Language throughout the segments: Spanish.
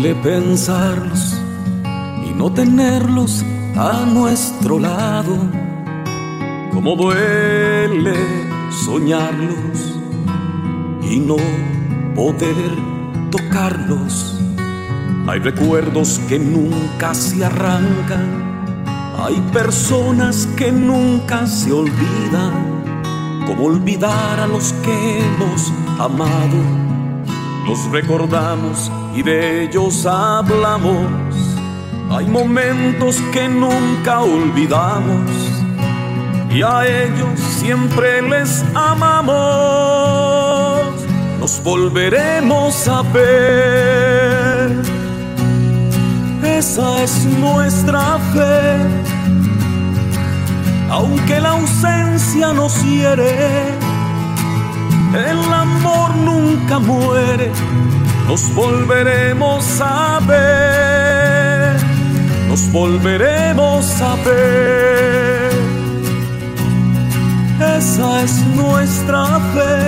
duele pensarlos y no tenerlos a nuestro lado. Como duele soñarlos y no poder tocarlos. Hay recuerdos que nunca se arrancan. Hay personas que nunca se olvidan. Como olvidar a los que hemos amado. Los recordamos y de ellos hablamos. Hay momentos que nunca olvidamos y a ellos siempre les amamos. Nos volveremos a ver. Esa es nuestra fe. Aunque la ausencia nos hiere, el amor nunca muere. Nos volveremos a ver. Nos volveremos a ver esa es nuestra fe.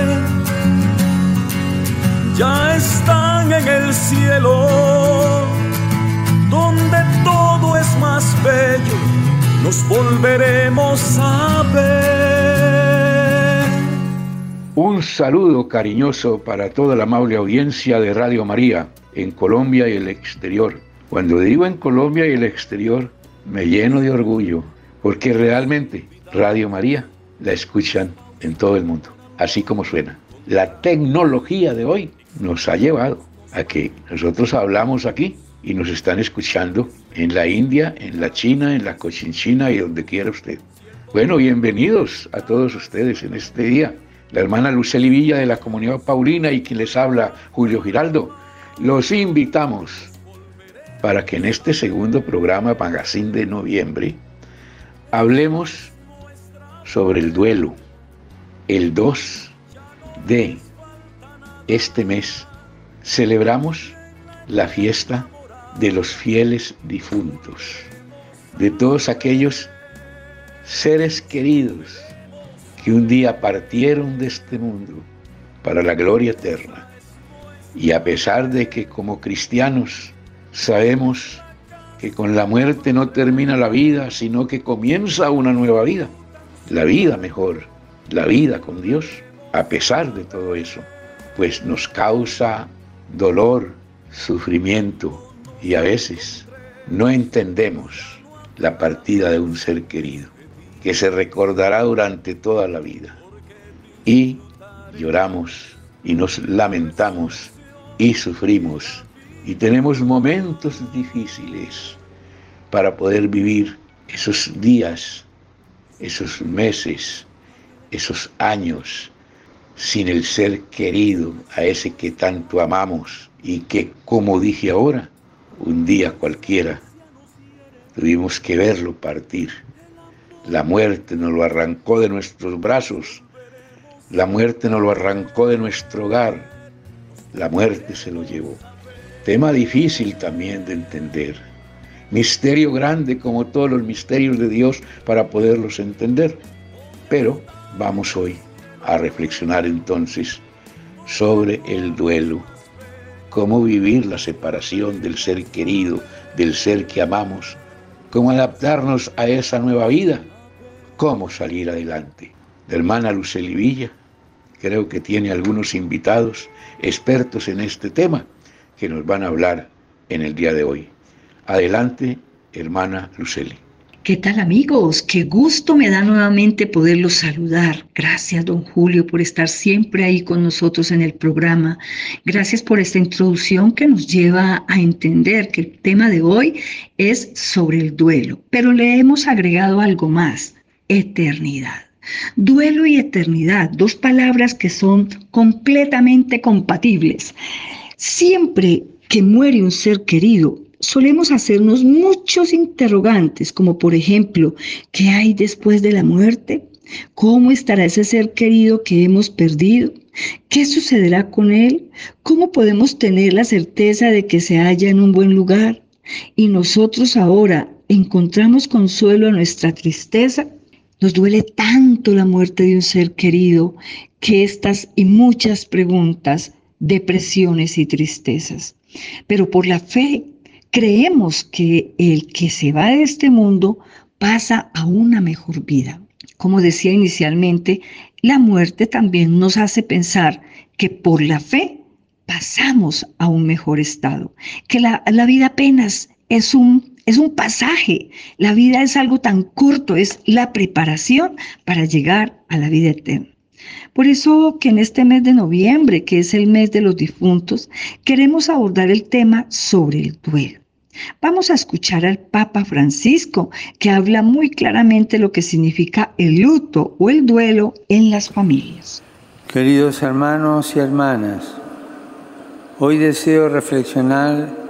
Ya están en el cielo, donde todo es más bello, nos volveremos a ver. Un saludo cariñoso para toda la amable audiencia de Radio María en Colombia y el exterior. Cuando digo en Colombia y el exterior, me lleno de orgullo, porque realmente Radio María la escuchan en todo el mundo, así como suena. La tecnología de hoy nos ha llevado a que nosotros hablamos aquí y nos están escuchando en la India, en la China, en la Cochinchina y donde quiera usted. Bueno, bienvenidos a todos ustedes en este día. La hermana Luceli Villa de la Comunidad Paulina y quien les habla, Julio Giraldo. Los invitamos para que en este segundo programa Magazine de noviembre hablemos sobre el duelo. El 2 de este mes celebramos la fiesta de los fieles difuntos, de todos aquellos seres queridos que un día partieron de este mundo para la gloria eterna. Y a pesar de que como cristianos sabemos que con la muerte no termina la vida, sino que comienza una nueva vida, la vida mejor, la vida con Dios, a pesar de todo eso, pues nos causa dolor, sufrimiento y a veces no entendemos la partida de un ser querido, que se recordará durante toda la vida. Y lloramos y nos lamentamos y sufrimos y tenemos momentos difíciles para poder vivir esos días esos meses, esos años sin el ser querido, a ese que tanto amamos y que, como dije ahora, un día cualquiera tuvimos que verlo partir. La muerte nos lo arrancó de nuestros brazos, la muerte nos lo arrancó de nuestro hogar, la muerte se lo llevó. Tema difícil también de entender. Misterio grande como todos los misterios de Dios para poderlos entender. Pero vamos hoy a reflexionar entonces sobre el duelo, cómo vivir la separación del ser querido, del ser que amamos, cómo adaptarnos a esa nueva vida, cómo salir adelante. La hermana Luceli Villa creo que tiene algunos invitados expertos en este tema que nos van a hablar en el día de hoy. Adelante, hermana Luceli. ¿Qué tal amigos? Qué gusto me da nuevamente poderlos saludar. Gracias, don Julio, por estar siempre ahí con nosotros en el programa. Gracias por esta introducción que nos lleva a entender que el tema de hoy es sobre el duelo, pero le hemos agregado algo más, eternidad. Duelo y eternidad, dos palabras que son completamente compatibles. Siempre que muere un ser querido, solemos hacernos muchos interrogantes, como por ejemplo, ¿qué hay después de la muerte? ¿Cómo estará ese ser querido que hemos perdido? ¿Qué sucederá con él? ¿Cómo podemos tener la certeza de que se halla en un buen lugar? Y nosotros ahora encontramos consuelo a nuestra tristeza. Nos duele tanto la muerte de un ser querido que estas y muchas preguntas, depresiones y tristezas. Pero por la fe creemos que el que se va de este mundo pasa a una mejor vida. Como decía inicialmente, la muerte también nos hace pensar que por la fe pasamos a un mejor estado, que la, vida apenas es un, es un pasaje, la vida es algo tan corto, es la preparación para llegar a la vida eterna. Por eso que en este mes de noviembre, que es el mes de los difuntos, queremos abordar el tema sobre el duelo. Vamos a escuchar al Papa Francisco, que habla muy claramente lo que significa el luto o el duelo en las familias. Queridos hermanos y hermanas, hoy deseo reflexionar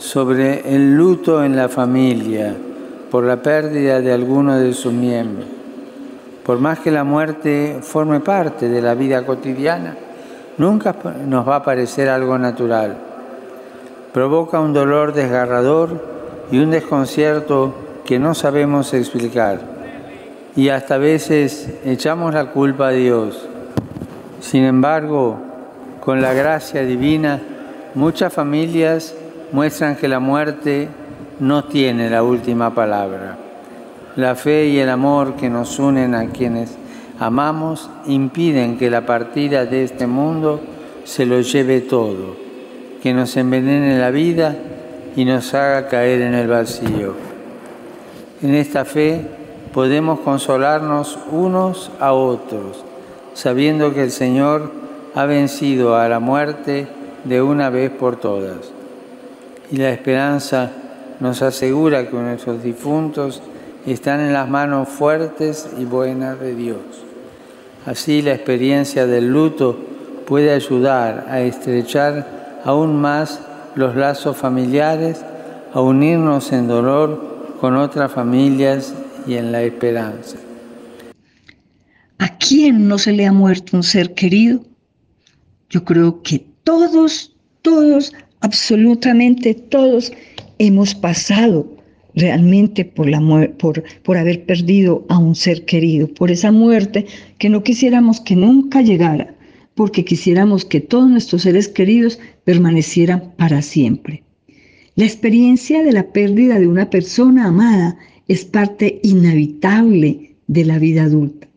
sobre el luto en la familia por la pérdida de alguno de sus miembros. Por más que la muerte forme parte de la vida cotidiana, nunca nos va a parecer algo natural provoca un dolor desgarrador y un desconcierto que no sabemos explicar. Y hasta veces echamos la culpa a Dios. Sin embargo, con la gracia divina, muchas familias muestran que la muerte no tiene la última palabra. La fe y el amor que nos unen a quienes amamos impiden que la partida de este mundo se lo lleve todo que nos envenene la vida y nos haga caer en el vacío. En esta fe podemos consolarnos unos a otros, sabiendo que el Señor ha vencido a la muerte de una vez por todas. Y la esperanza nos asegura que nuestros difuntos están en las manos fuertes y buenas de Dios. Así la experiencia del luto puede ayudar a estrechar aún más los lazos familiares, a unirnos en dolor con otras familias y en la esperanza. ¿A quién no se le ha muerto un ser querido? Yo creo que todos, todos, absolutamente todos hemos pasado realmente por, la por, por haber perdido a un ser querido, por esa muerte que no quisiéramos que nunca llegara porque quisiéramos que todos nuestros seres queridos permanecieran para siempre. La experiencia de la pérdida de una persona amada es parte inevitable de la vida adulta,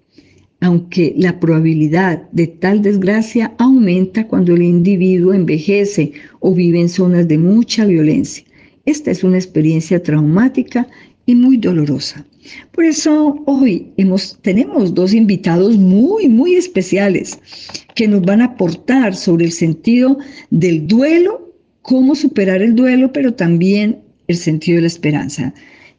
aunque la probabilidad de tal desgracia aumenta cuando el individuo envejece o vive en zonas de mucha violencia. Esta es una experiencia traumática y muy dolorosa. Por eso hoy tenemos dos invitados muy, muy especiales que nos van a aportar sobre el sentido del duelo, cómo superar el duelo, pero también el sentido de la esperanza.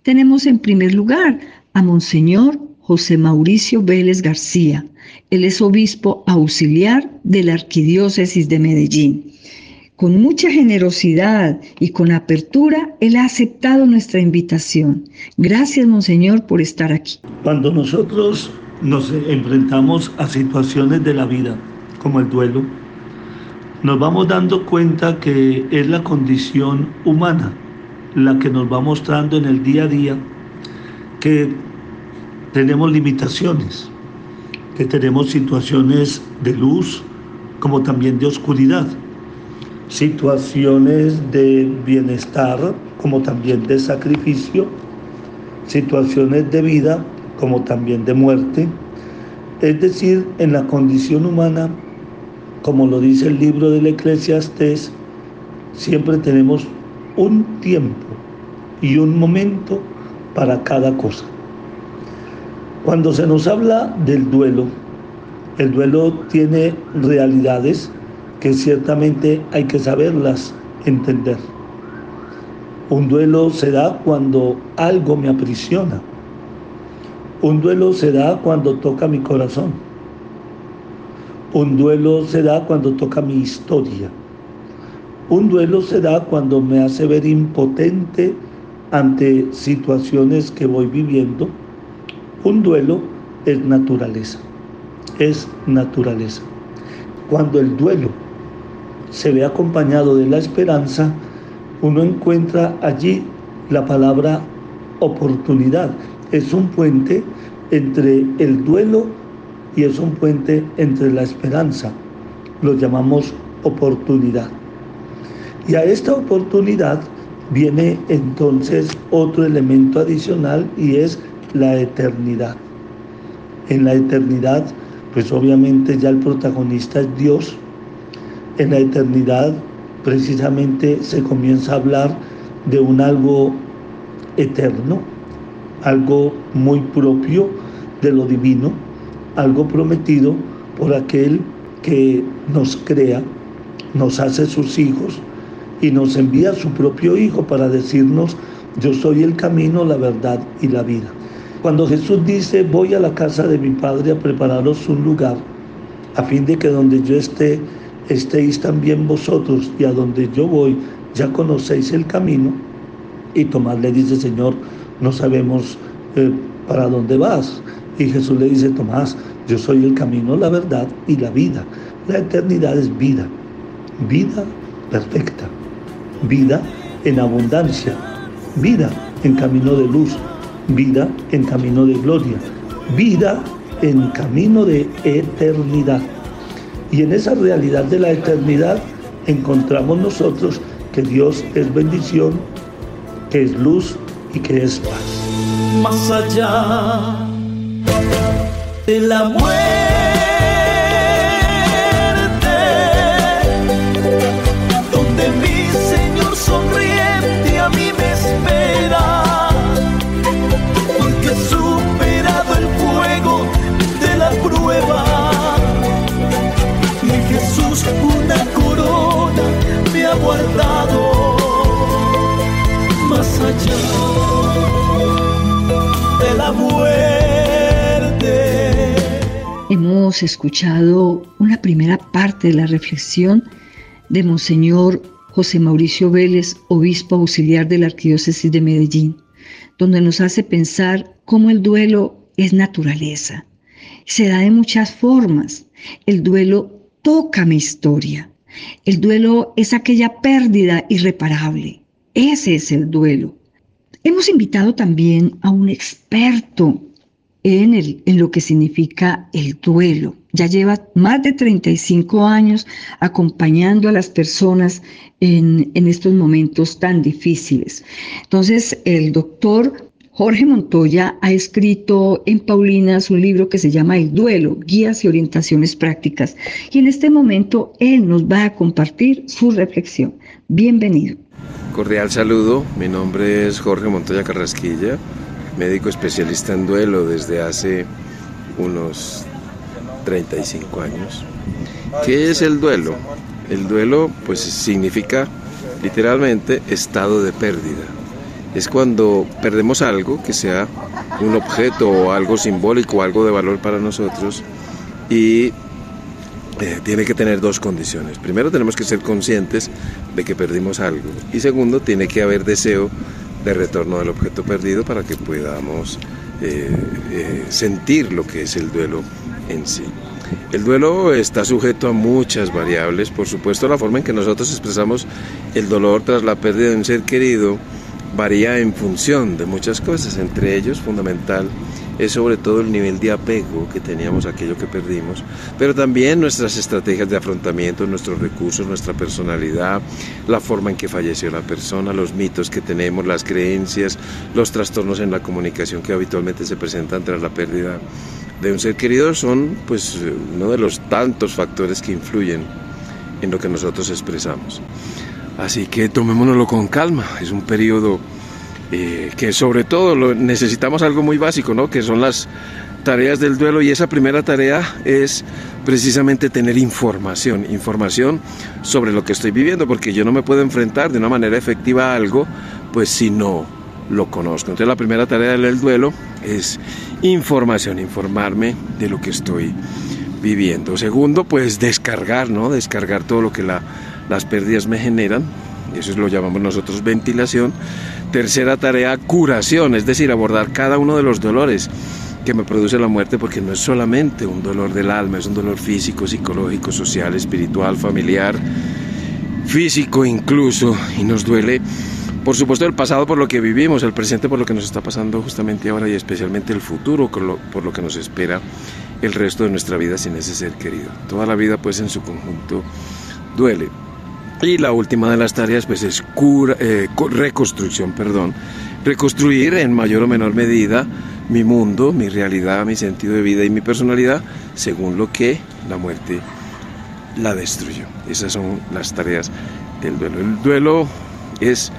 Tenemos en primer lugar a Monseñor José Mauricio Vélez García. Él es obispo auxiliar de la Arquidiócesis de Medellín. Con mucha generosidad y con apertura, Él ha aceptado nuestra invitación. Gracias, Monseñor, por estar aquí. Cuando nosotros nos enfrentamos a situaciones de la vida, como el duelo, nos vamos dando cuenta que es la condición humana la que nos va mostrando en el día a día que tenemos limitaciones, que tenemos situaciones de luz como también de oscuridad situaciones de bienestar como también de sacrificio, situaciones de vida como también de muerte. Es decir, en la condición humana, como lo dice el libro del Eclesiastés, siempre tenemos un tiempo y un momento para cada cosa. Cuando se nos habla del duelo, el duelo tiene realidades que ciertamente hay que saberlas entender. Un duelo se da cuando algo me aprisiona. Un duelo se da cuando toca mi corazón. Un duelo se da cuando toca mi historia. Un duelo se da cuando me hace ver impotente ante situaciones que voy viviendo. Un duelo es naturaleza. Es naturaleza. Cuando el duelo se ve acompañado de la esperanza, uno encuentra allí la palabra oportunidad. Es un puente entre el duelo y es un puente entre la esperanza. Lo llamamos oportunidad. Y a esta oportunidad viene entonces otro elemento adicional y es la eternidad. En la eternidad, pues obviamente ya el protagonista es Dios. En la eternidad precisamente se comienza a hablar de un algo eterno, algo muy propio de lo divino, algo prometido por aquel que nos crea, nos hace sus hijos y nos envía a su propio Hijo para decirnos, yo soy el camino, la verdad y la vida. Cuando Jesús dice, voy a la casa de mi Padre a prepararos un lugar, a fin de que donde yo esté, estéis también vosotros, y a donde yo voy, ya conocéis el camino. Y Tomás le dice, Señor, no sabemos eh, para dónde vas. Y Jesús le dice, Tomás, yo soy el camino, la verdad y la vida. La eternidad es vida, vida perfecta, vida en abundancia, vida en camino de luz, vida en camino de gloria, vida en camino de eternidad. Y en esa realidad de la eternidad encontramos nosotros que Dios es bendición, que es luz y que es paz. Más allá de la muerte de Hemos escuchado una primera parte de la reflexión de Monseñor José Mauricio Vélez, obispo auxiliar de la Arquidiócesis de Medellín, donde nos hace pensar cómo el duelo es naturaleza. Se da de muchas formas. El duelo toca mi historia. El duelo es aquella pérdida irreparable. Ese es el duelo. Hemos invitado también a un experto en, el, en, lo que significa el duelo. Ya lleva más de 35 años acompañando a las personas en, en estos momentos tan difíciles. Entonces, el doctor Jorge Montoya ha escrito en Paulinas un libro que se llama El duelo, guías y orientaciones prácticas. Y en este momento él nos va a compartir su reflexión. Bienvenido. Cordial saludo, mi nombre es Jorge Montoya Carrasquilla, médico especialista en duelo desde hace unos 35 años. ¿Qué es el duelo? El duelo pues significa literalmente estado de pérdida. Es cuando perdemos algo, que sea un objeto o algo simbólico, algo de valor para nosotros, y eh, tiene que tener dos condiciones. Primero tenemos que ser conscientes de que perdimos algo y segundo tiene que haber deseo de retorno del objeto perdido para que podamos eh, eh, sentir lo que es el duelo en sí. El duelo está sujeto a muchas variables, por supuesto la forma en que nosotros expresamos el dolor tras la pérdida de un ser querido varía en función de muchas cosas, entre ellos fundamental es sobre todo el nivel de apego que teníamos a aquello que perdimos, pero también nuestras estrategias de afrontamiento, nuestros recursos, nuestra personalidad, la forma en que falleció la persona, los mitos que tenemos, las creencias, los trastornos en la comunicación que habitualmente se presentan tras la pérdida de un ser querido son pues uno de los tantos factores que influyen en lo que nosotros expresamos. Así que tomémonoslo con calma, es un periodo eh, que sobre todo lo, necesitamos algo muy básico, ¿no? que son las tareas del duelo y esa primera tarea es precisamente tener información, información sobre lo que estoy viviendo, porque yo no me puedo enfrentar de una manera efectiva a algo, pues si no lo conozco. Entonces la primera tarea del duelo es información, informarme de lo que estoy viviendo. Segundo, pues descargar, ¿no? Descargar todo lo que la, las pérdidas me generan, eso lo llamamos nosotros ventilación. Tercera tarea, curación, es decir, abordar cada uno de los dolores que me produce la muerte, porque no es solamente un dolor del alma, es un dolor físico, psicológico, social, espiritual, familiar, físico incluso, y nos duele, por supuesto, el pasado por lo que vivimos, el presente por lo que nos está pasando justamente ahora y especialmente el futuro por lo que nos espera el resto de nuestra vida sin ese ser querido. Toda la vida, pues, en su conjunto duele. Y la última de las tareas pues es cura, eh, reconstrucción, perdón, reconstruir en mayor o menor medida mi mundo, mi realidad, mi sentido de vida y mi personalidad según lo que la muerte la destruyó. Esas son las tareas del duelo. El duelo es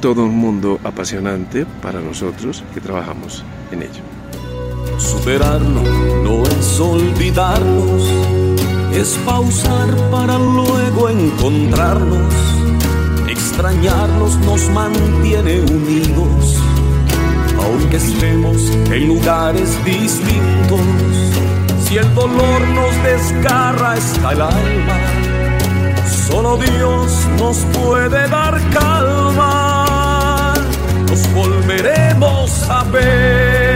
todo un mundo apasionante para nosotros que trabajamos en ello. Superarlo no es olvidarnos, es pausar para luego encontrarnos. Extrañarnos nos mantiene unidos, aunque estemos en lugares distintos. Si el dolor nos desgarra hasta el alma, solo Dios nos puede dar calma. Nos volveremos a ver.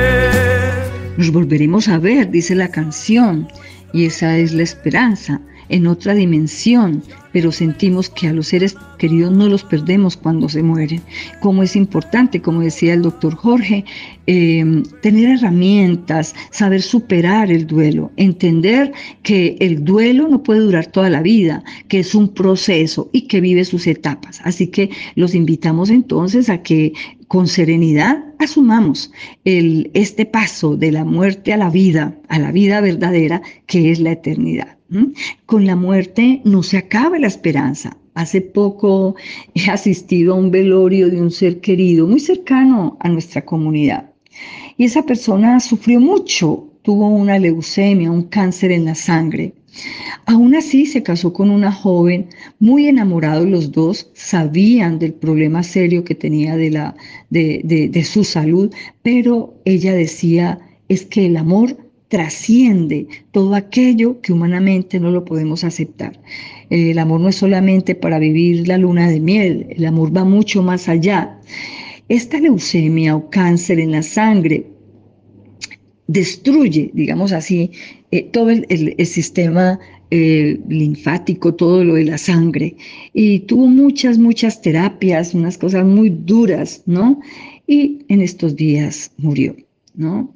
Nos volveremos a ver, dice la canción, y esa es la esperanza en otra dimensión, pero sentimos que a los seres queridos no los perdemos cuando se mueren. Como es importante, como decía el doctor Jorge, em, tener herramientas, saber superar el duelo, entender que el duelo no puede durar toda la vida, que es un proceso y que vive sus etapas. Así que los invitamos entonces a que con serenidad asumamos el, este paso de la muerte a la vida, a la vida verdadera, que es la eternidad. Con la muerte no se acaba la esperanza. Hace poco he asistido a un velorio de un ser querido muy cercano a nuestra comunidad. Y esa persona sufrió mucho, tuvo una leucemia, un cáncer en la sangre. Aún así se casó con una joven muy enamorados los dos, sabían del problema serio que tenía de, la, de, de su salud, pero ella decía, es que el amor trasciende todo aquello que humanamente no lo podemos aceptar. El amor no es solamente para vivir la luna de miel, el amor va mucho más allá. Esta leucemia o cáncer en la sangre destruye, digamos así, eh, todo el, sistema eh, linfático, todo lo de la sangre. Y tuvo muchas, muchas terapias, unas cosas muy duras, ¿no? Y en estos días murió, ¿no?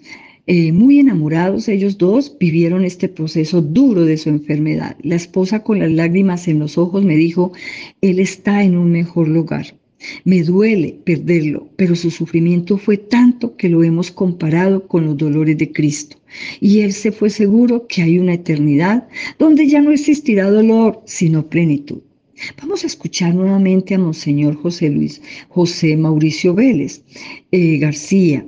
Eh, muy enamorados ellos dos, vivieron este proceso duro de su enfermedad. La esposa con las lágrimas en los ojos me dijo, él está en un mejor lugar. Me duele perderlo, pero su sufrimiento fue tanto que lo hemos comparado con los dolores de Cristo. Y él se fue seguro que hay una eternidad donde ya no existirá dolor, sino plenitud. Vamos a escuchar nuevamente a Monseñor José Luis, José Mauricio Vélez eh, García,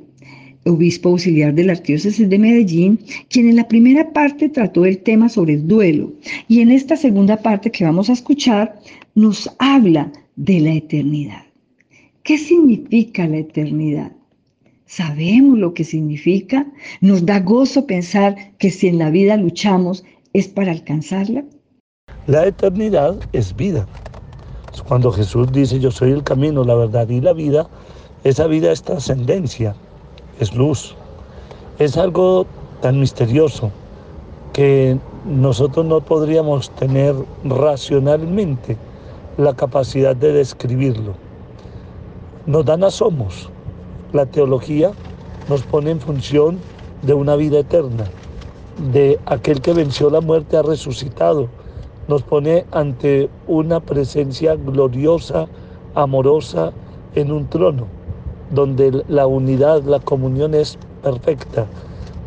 obispo auxiliar de la arquidiócesis de Medellín, quien en la primera parte trató el tema sobre el duelo y en esta segunda parte que vamos a escuchar nos habla de la eternidad. ¿Qué significa la eternidad? ¿Sabemos lo que significa? ¿Nos da gozo pensar que si en la vida luchamos es para alcanzarla? La eternidad es vida. Cuando Jesús dice yo soy el camino, la verdad y la vida, esa vida es trascendencia es luz. Es algo tan misterioso que nosotros no podríamos tener racionalmente la capacidad de describirlo. Nos dan asomos. La teología nos pone en función de una vida eterna, de aquel que venció la muerte ha resucitado. Nos pone ante una presencia gloriosa, amorosa en un trono donde la unidad, la comunión es perfecta,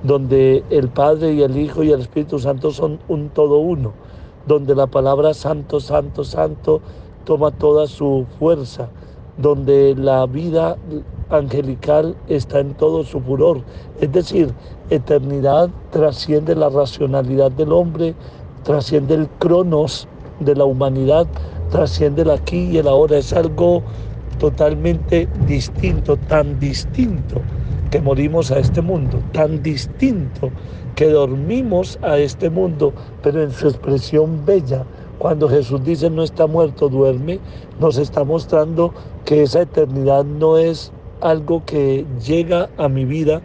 donde el Padre y el Hijo y el Espíritu Santo son un todo uno, donde la palabra santo, santo, santo toma toda su fuerza, donde la vida angelical está en todo su furor. Es decir, eternidad trasciende la racionalidad del hombre, trasciende el cronos de la humanidad, trasciende el aquí y el ahora. Es algo totalmente distinto, tan distinto que morimos a este mundo, tan distinto que dormimos a este mundo, pero en su expresión bella. Cuando Jesús dice no está muerto, duerme, nos está mostrando que esa eternidad no es algo que llega a mi vida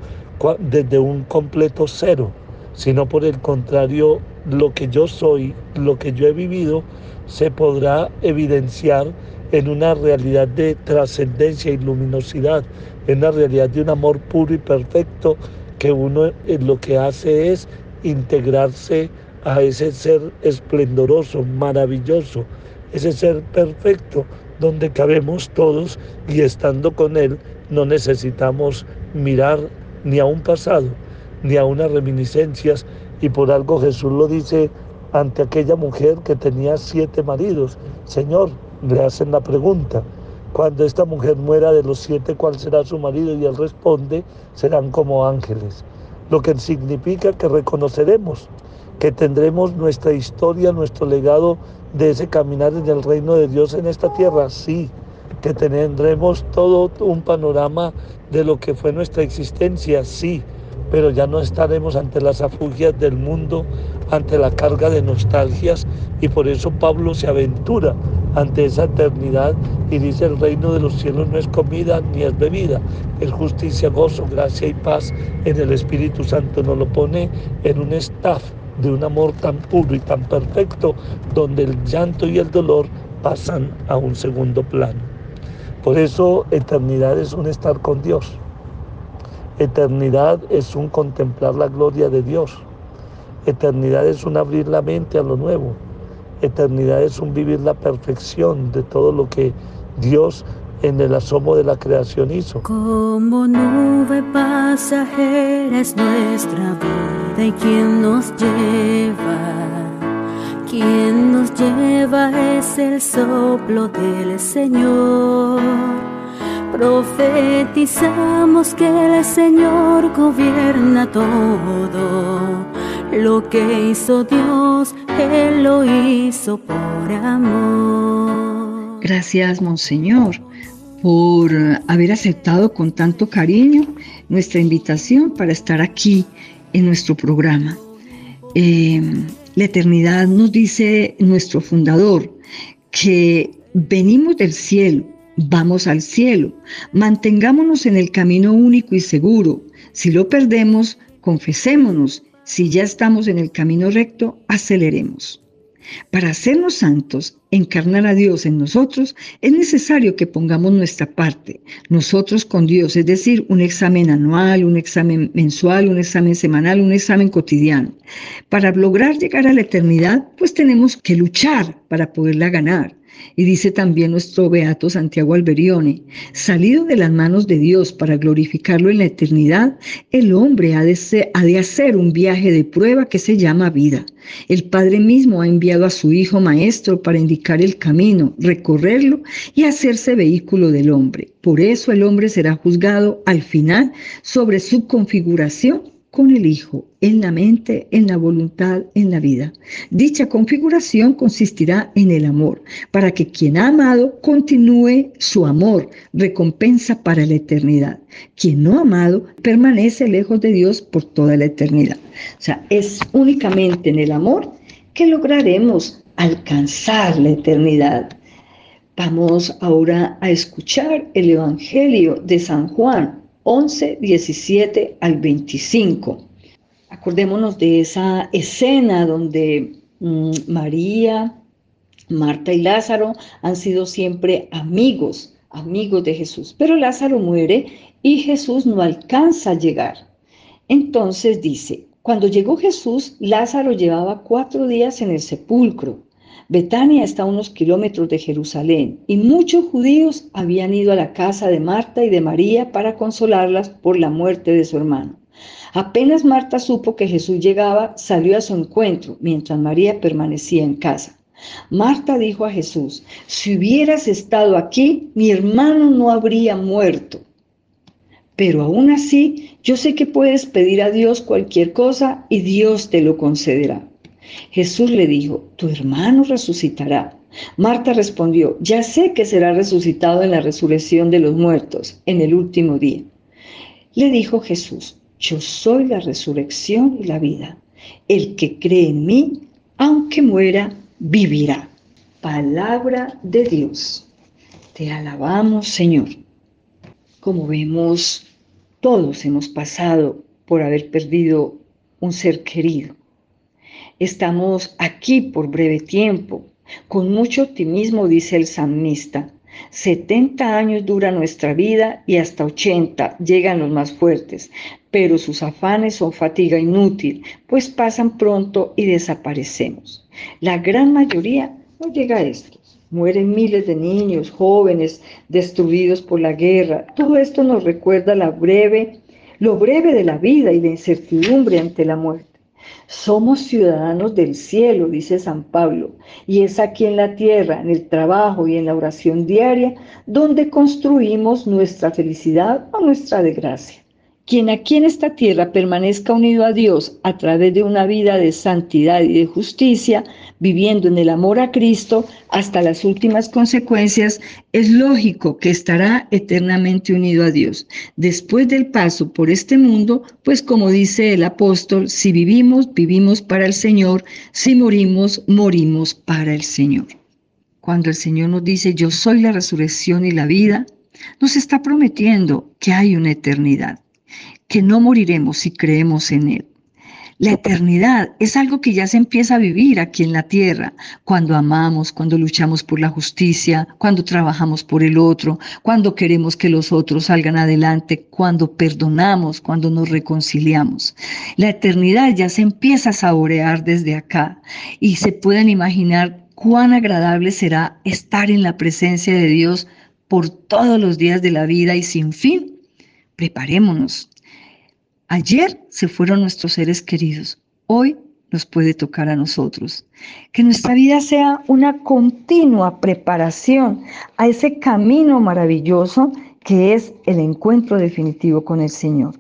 desde un completo cero, sino por el contrario, lo que yo soy, lo que yo he vivido, se podrá evidenciar en una realidad de trascendencia y luminosidad, en una realidad de un amor puro y perfecto que uno lo que hace es integrarse a ese ser esplendoroso, maravilloso, ese ser perfecto donde cabemos todos y estando con Él no necesitamos mirar ni a un pasado, ni a unas reminiscencias y por algo Jesús lo dice ante aquella mujer que tenía siete maridos. Señor, le hacen la pregunta, cuando esta mujer muera de los siete, ¿cuál será su marido? Y él responde, serán como ángeles. Lo que significa que reconoceremos que tendremos nuestra historia, nuestro legado de ese caminar en el reino de Dios en esta tierra, sí, que tendremos todo un panorama de lo que fue nuestra existencia, sí, pero ya no estaremos ante las afugias del mundo, ante la carga de nostalgias, y por eso Pablo se aventura ante esa eternidad y dice el reino de los cielos no es comida ni es bebida, es justicia, gozo, gracia y paz en el Espíritu Santo. Nos lo pone en un staff de un amor tan puro y tan perfecto donde el llanto y el dolor pasan a un segundo plano. Por eso eternidad es un estar con Dios. Eternidad es un contemplar la gloria de Dios. Eternidad es un abrir la mente a lo nuevo. Eternidad es un vivir la perfección de todo lo que Dios en el asomo de la creación hizo. Como nube pasajera es nuestra vida y quien nos lleva, quien nos lleva es el soplo del Señor. Profetizamos que el Señor gobierna todo lo que hizo Dios, Él lo hizo por amor. Gracias, Monseñor, por haber aceptado con tanto cariño nuestra invitación para estar aquí en nuestro programa. Em, la eternidad nos dice nuestro fundador que venimos del cielo, vamos al cielo, mantengámonos en el camino único y seguro. Si lo perdemos, confesémonos si ya estamos en el camino recto, aceleremos. Para hacernos santos, encarnar a Dios en nosotros, es necesario que pongamos nuestra parte, nosotros con Dios, es decir, un examen anual, un examen mensual, un examen semanal, un examen cotidiano. Para lograr llegar a la eternidad, pues tenemos que luchar para poderla ganar. Y dice también nuestro beato Santiago Alberione, salido de las manos de Dios para glorificarlo en la eternidad, el hombre ha de, ha de hacer un viaje de prueba que se llama vida. El Padre mismo ha enviado a su Hijo Maestro para indicar el camino, recorrerlo y hacerse vehículo del hombre. Por eso el hombre será juzgado al final sobre su configuración con el Hijo, en la mente, en la voluntad, en la vida. Dicha configuración consistirá en el amor, para que quien ha amado continúe su amor, recompensa para la eternidad. Quien no ha amado permanece lejos de Dios por toda la eternidad. O sea, es únicamente en el amor que lograremos alcanzar la eternidad. Vamos ahora a escuchar el Evangelio de San Juan, 11, 17 al 25. Acordémonos de esa escena donde mm, María, Marta y Lázaro han sido siempre amigos, amigos de Jesús. Pero Lázaro muere y Jesús no alcanza a llegar. Entonces dice, cuando llegó Jesús, Lázaro llevaba cuatro días en el sepulcro. Betania está a unos kilómetros de Jerusalén y muchos judíos habían ido a la casa de Marta y de María para consolarlas por la muerte de su hermano. Apenas Marta supo que Jesús llegaba, salió a su encuentro, mientras María permanecía en casa. Marta dijo a Jesús, si hubieras estado aquí, mi hermano no habría muerto. Pero aún así, yo sé que puedes pedir a Dios cualquier cosa y Dios te lo concederá. Jesús le dijo, tu hermano resucitará. Marta respondió, ya sé que será resucitado en la resurrección de los muertos, en el último día. Le dijo Jesús, yo soy la resurrección y la vida. El que cree en mí, aunque muera, vivirá. Palabra de Dios. Te alabamos, Señor. Como vemos, todos hemos pasado por haber perdido un ser querido. Estamos aquí por breve tiempo. Con mucho optimismo, dice el salmista. 70 años dura nuestra vida y hasta 80 llegan los más fuertes, pero sus afanes son fatiga inútil, pues pasan pronto y desaparecemos. La gran mayoría no llega a estos. Mueren miles de niños, jóvenes, destruidos por la guerra. Todo esto nos recuerda la breve, lo breve de la vida y la incertidumbre ante la muerte. Somos ciudadanos del cielo, dice San Pablo, y es aquí en la tierra, en el trabajo y en la oración diaria, donde construimos nuestra felicidad o nuestra desgracia. Quien aquí en esta tierra permanezca unido a Dios a través de una vida de santidad y de justicia, viviendo en el amor a Cristo hasta las últimas consecuencias, es lógico que estará eternamente unido a Dios. Después del paso por este mundo, pues como dice el apóstol, si vivimos, vivimos para el Señor, si morimos, morimos para el Señor. Cuando el Señor nos dice, yo soy la resurrección y la vida, nos está prometiendo que hay una eternidad que no moriremos si creemos en Él. La eternidad es algo que ya se empieza a vivir aquí en la tierra, cuando amamos, cuando luchamos por la justicia, cuando trabajamos por el otro, cuando queremos que los otros salgan adelante, cuando perdonamos, cuando nos reconciliamos. La eternidad ya se empieza a saborear desde acá y se pueden imaginar cuán agradable será estar en la presencia de Dios por todos los días de la vida y sin fin. Preparémonos, Ayer se fueron nuestros seres queridos, hoy nos puede tocar a nosotros. Que nuestra vida sea una continua preparación a ese camino maravilloso que es el encuentro definitivo con el Señor.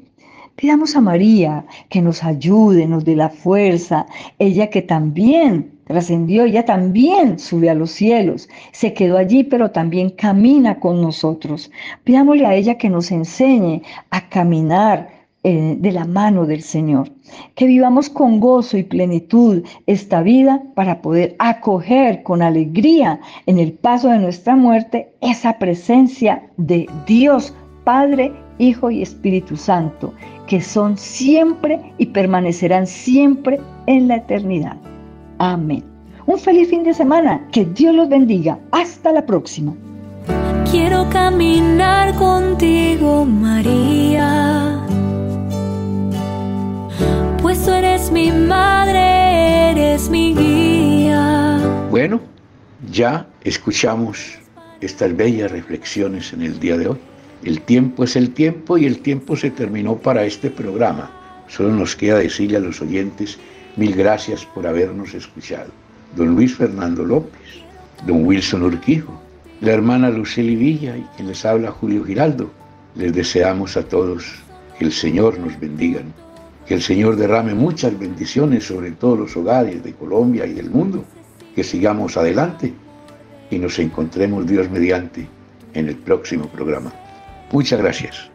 Pidamos a María que nos ayude, nos dé la fuerza, ella que también trascendió, ella también sube a los cielos, se quedó allí, pero también camina con nosotros. Pidámosle a ella que nos enseñe a caminar eh, de la mano del Señor. Que vivamos con gozo y plenitud esta vida para poder acoger con alegría en el paso de nuestra muerte esa presencia de Dios Padre, Hijo y Espíritu Santo, que son siempre y permanecerán siempre en la eternidad. Amén. Un feliz fin de semana. Que Dios los bendiga. Hasta la próxima. Quiero caminar contigo, María eres mi madre, eres mi guía. Bueno, ya escuchamos estas bellas reflexiones en el día de hoy. El tiempo es el tiempo y el tiempo se terminó para este programa. Solo nos queda decirle a los oyentes mil gracias por habernos escuchado. Don Luis Fernando López, don Wilson Urquijo, la hermana Lucely Villa y quien les habla Julio Giraldo. Les deseamos a todos que el Señor nos bendiga. Que el Señor derrame muchas bendiciones sobre todos los hogares de Colombia y del mundo. Que sigamos adelante y nos encontremos Dios mediante en el próximo programa. Muchas gracias.